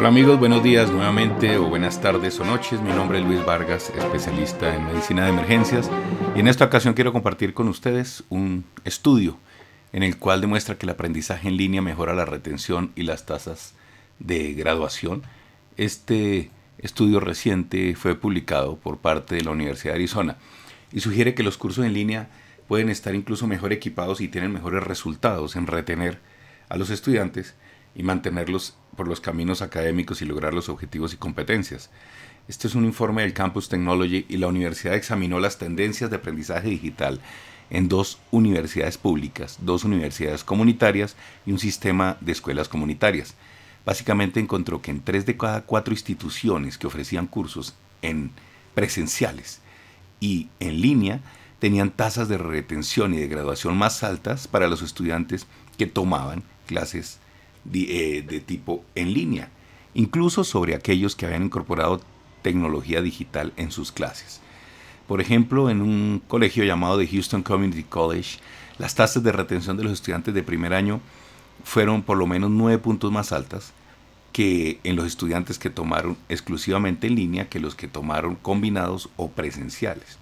Hola amigos, buenos días nuevamente o buenas tardes o noches. Mi nombre es Luis Vargas, especialista en medicina de emergencias y en esta ocasión quiero compartir con ustedes un estudio en el cual demuestra que el aprendizaje en línea mejora la retención y las tasas de graduación. Este estudio reciente fue publicado por parte de la Universidad de Arizona y sugiere que los cursos en línea pueden estar incluso mejor equipados y tienen mejores resultados en retener a los estudiantes y mantenerlos por los caminos académicos y lograr los objetivos y competencias. Este es un informe del Campus Technology y la universidad examinó las tendencias de aprendizaje digital en dos universidades públicas, dos universidades comunitarias y un sistema de escuelas comunitarias. Básicamente encontró que en tres de cada cuatro instituciones que ofrecían cursos en presenciales y en línea tenían tasas de retención y de graduación más altas para los estudiantes que tomaban clases eh, de, tipo en línea, incluso sobre aquellos que habían incorporado tecnología digital en sus clases. Por ejemplo, en un colegio llamado The Houston Community College, las tasas de retención de los estudiantes de primer año fueron por lo menos nueve puntos más altas que en los estudiantes que tomaron exclusivamente en línea que los que tomaron combinados o presenciales.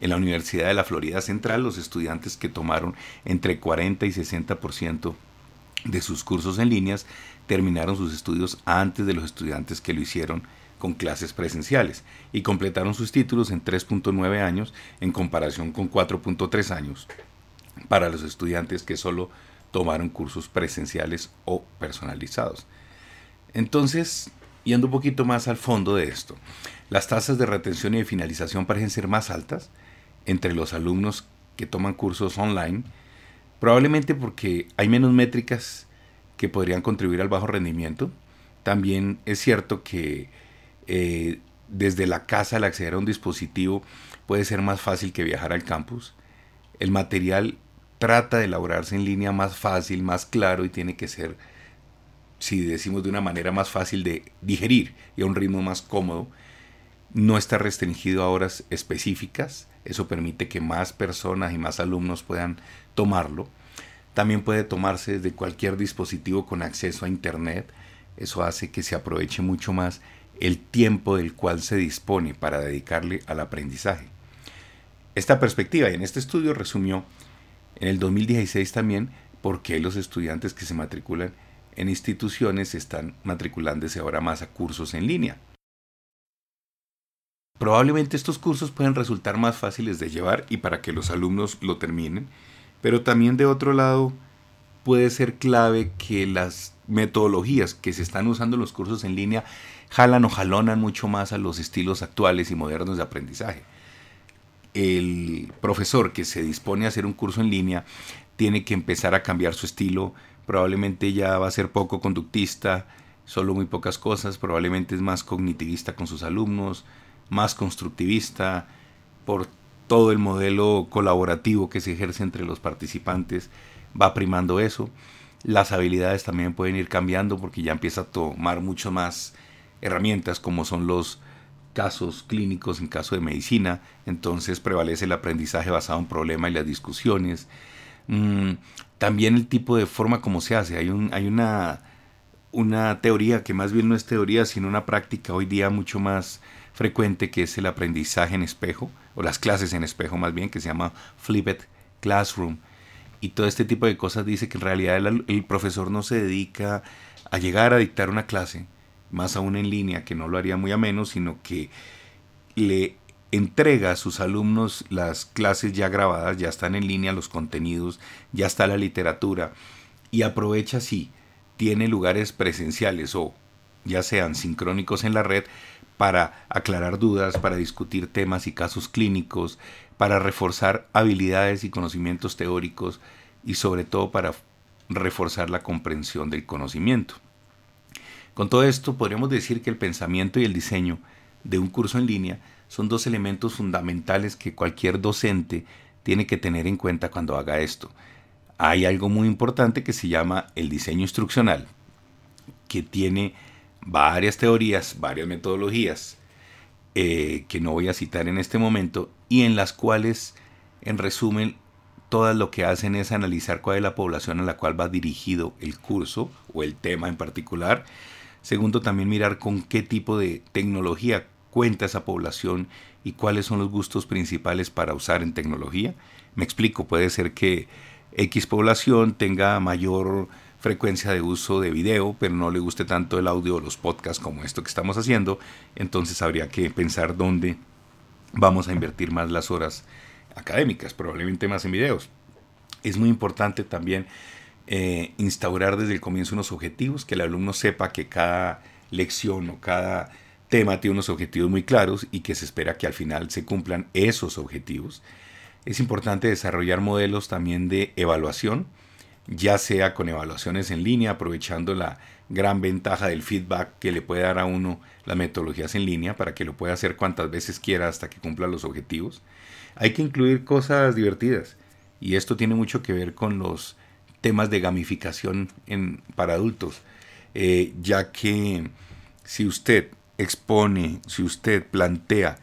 En la Universidad de la Florida Central, los estudiantes que tomaron entre 40 y 60% de sus cursos en líneas terminaron sus estudios antes de los estudiantes que lo hicieron con clases presenciales y completaron sus títulos en 3.9 años en comparación con 4.3 años para los estudiantes que solo tomaron cursos presenciales o personalizados. Entonces, yendo un poquito más al fondo de esto, las tasas de retención y de finalización parecen ser más altas entre los alumnos que toman cursos online Probablemente porque hay menos métricas que podrían contribuir al bajo rendimiento. También es cierto que eh, desde la casa al acceder a un dispositivo puede ser más fácil que viajar al campus. El material trata de elaborarse en línea más fácil, más claro y tiene que ser, si decimos de una manera más fácil de digerir y a un ritmo más cómodo. No está restringido a horas específicas. Eso permite que más personas y más alumnos puedan tomarlo. También puede tomarse desde cualquier dispositivo con acceso a Internet. Eso hace que se aproveche mucho más el tiempo del cual se dispone para dedicarle al aprendizaje. Esta perspectiva y en este estudio resumió en el 2016 también por qué los estudiantes que se matriculan en instituciones están matriculándose ahora más a cursos en línea. Probablemente estos cursos pueden resultar más fáciles de llevar y para que los alumnos lo terminen, pero también de otro lado puede ser clave que las metodologías que se están usando en los cursos en línea jalan o jalonan mucho más a los estilos actuales y modernos de aprendizaje. El profesor que se dispone a hacer un curso en línea tiene que empezar a cambiar su estilo, probablemente ya va a ser poco conductista, solo muy pocas cosas, probablemente es más cognitivista con sus alumnos, más constructivista, por todo el modelo colaborativo que se ejerce entre los participantes va primando eso. Las habilidades también pueden ir cambiando porque ya empieza a tomar mucho más herramientas como son los casos clínicos en caso de medicina. Entonces prevalece el aprendizaje basado en problema y las discusiones. Mm, también el tipo de forma como se hace. Hay, un, hay una, una teoría que más bien no es teoría, sino una práctica hoy día mucho más frecuente que es el aprendizaje en espejo, o las clases en espejo más bien, que se llama Flipped Classroom. Y todo este tipo de cosas dice que en realidad el, profesor no se dedica a llegar a dictar una clase, más aún en línea, que no lo haría muy a menos, sino que le entrega a sus alumnos las clases ya grabadas, ya están en línea los contenidos, ya está la literatura, y aprovecha si tiene lugares presenciales o ya sean sincrónicos en la red, para aclarar dudas, para discutir temas y casos clínicos, para reforzar habilidades y conocimientos teóricos y sobre todo para reforzar la comprensión del conocimiento. Con todo esto podríamos decir que el pensamiento y el diseño de un curso en línea son dos elementos fundamentales que cualquier docente tiene que tener en cuenta cuando haga esto. Hay algo muy importante que se llama el diseño instruccional, que tiene varias teorías, varias metodologías, eh, que no voy a citar en este momento, y en las cuales, en resumen, todas lo que hacen es analizar cuál es la población a la cual va dirigido el curso o el tema en particular, Segundo, también mirar con qué tipo de tecnología cuenta esa población y cuáles son los gustos principales para usar en tecnología. Me explico, puede ser que X población tenga mayor frecuencia de uso de video, pero no le guste tanto el audio o los podcasts como esto que estamos haciendo, entonces habría que pensar dónde vamos a invertir más las horas académicas, probablemente más en videos. Es muy importante también eh, instaurar desde el comienzo unos objetivos, que el alumno sepa que cada lección o cada tema tiene unos objetivos muy claros y que se espera que al final se cumplan esos objetivos. Es importante desarrollar modelos también de evaluación, ya sea con evaluaciones en línea, aprovechando la gran ventaja del feedback que le puede dar a uno las metodologías en línea para que lo pueda hacer cuantas veces quiera hasta que cumpla los objetivos. Hay que incluir cosas divertidas y esto tiene mucho que ver con los temas de gamificación en, para adultos, eh, ya que si usted expone, si usted plantea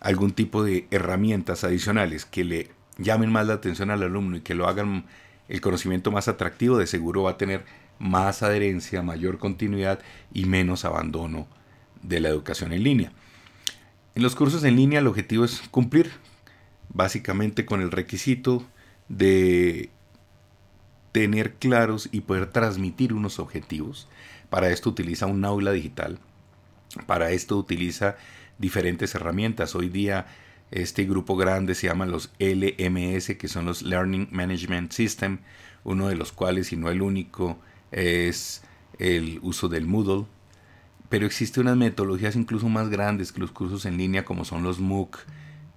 algún tipo de herramientas adicionales que le llamen más la atención al alumno y que lo hagan el conocimiento más atractivo, de seguro va a tener más adherencia, mayor continuidad y menos abandono de la educación en línea. En los cursos en línea el objetivo es cumplir básicamente con el requisito de tener claros y poder transmitir unos objetivos. Para esto utiliza un aula digital. Para esto utiliza diferentes herramientas. Hoy día este grupo grande se llama los LMS, que son los Learning Management System, uno de los cuales, y no el único, es el uso del Moodle. Pero existen unas metodologías incluso más grandes que los cursos en línea, como son los MOOC,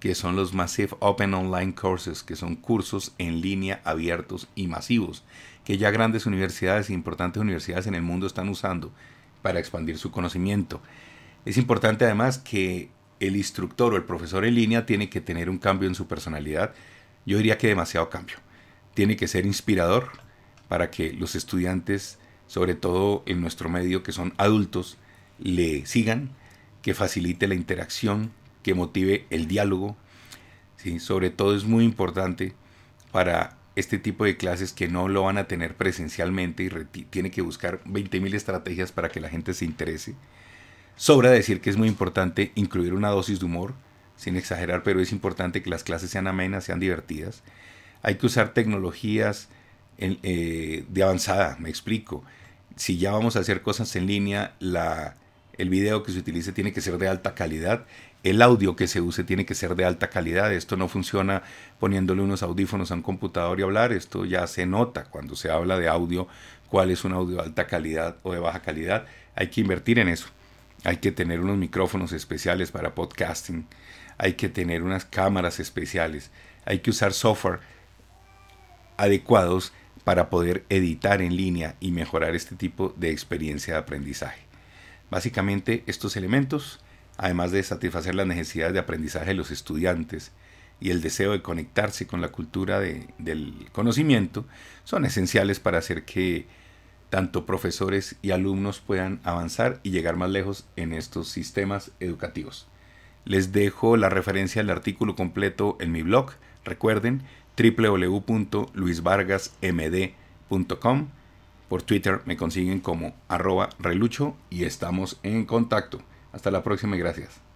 que son los Massive Open Online Courses, que son cursos en línea abiertos y masivos, que ya grandes universidades e importantes universidades en el mundo están usando para expandir su conocimiento. Es importante además que el instructor o el profesor en línea tiene que tener un cambio en su personalidad. Yo diría que demasiado cambio. Tiene que ser inspirador para que los estudiantes, sobre todo en nuestro medio que son adultos, le sigan, que facilite la interacción, que motive el diálogo. ¿sí? Sobre todo es muy importante para este tipo de clases que no lo van a tener presencialmente y tiene que buscar 20.000 estrategias para que la gente se interese. Sobra decir que es muy importante incluir una dosis de humor, sin exagerar, pero es importante que las clases sean amenas, sean divertidas. Hay que usar tecnologías eh, de avanzada, me explico. Si ya vamos a hacer cosas en línea, el video que se utilice tiene que ser de alta calidad, el audio que se use tiene que ser de alta calidad. Esto no funciona poniéndole unos audífonos a un computador y hablar, esto ya se nota cuando se habla de audio, cuál es un audio de alta calidad o de baja calidad. Hay que invertir en eso. Hay que tener unos micrófonos especiales para podcasting. Hay que tener unas cámaras especiales. Hay que usar software adecuados para poder editar en línea y mejorar este tipo de experiencia de aprendizaje. Básicamente estos elementos, además de satisfacer las necesidades de aprendizaje de los estudiantes y el deseo de conectarse con la cultura del conocimiento, son esenciales para hacer que tanto profesores y alumnos puedan avanzar y llegar más lejos en estos sistemas educativos. Les dejo la referencia al artículo completo en mi blog. Recuerden www.luisvargasmd.com. Por Twitter me consiguen como arroba relucho y estamos en contacto. Hasta la próxima y gracias.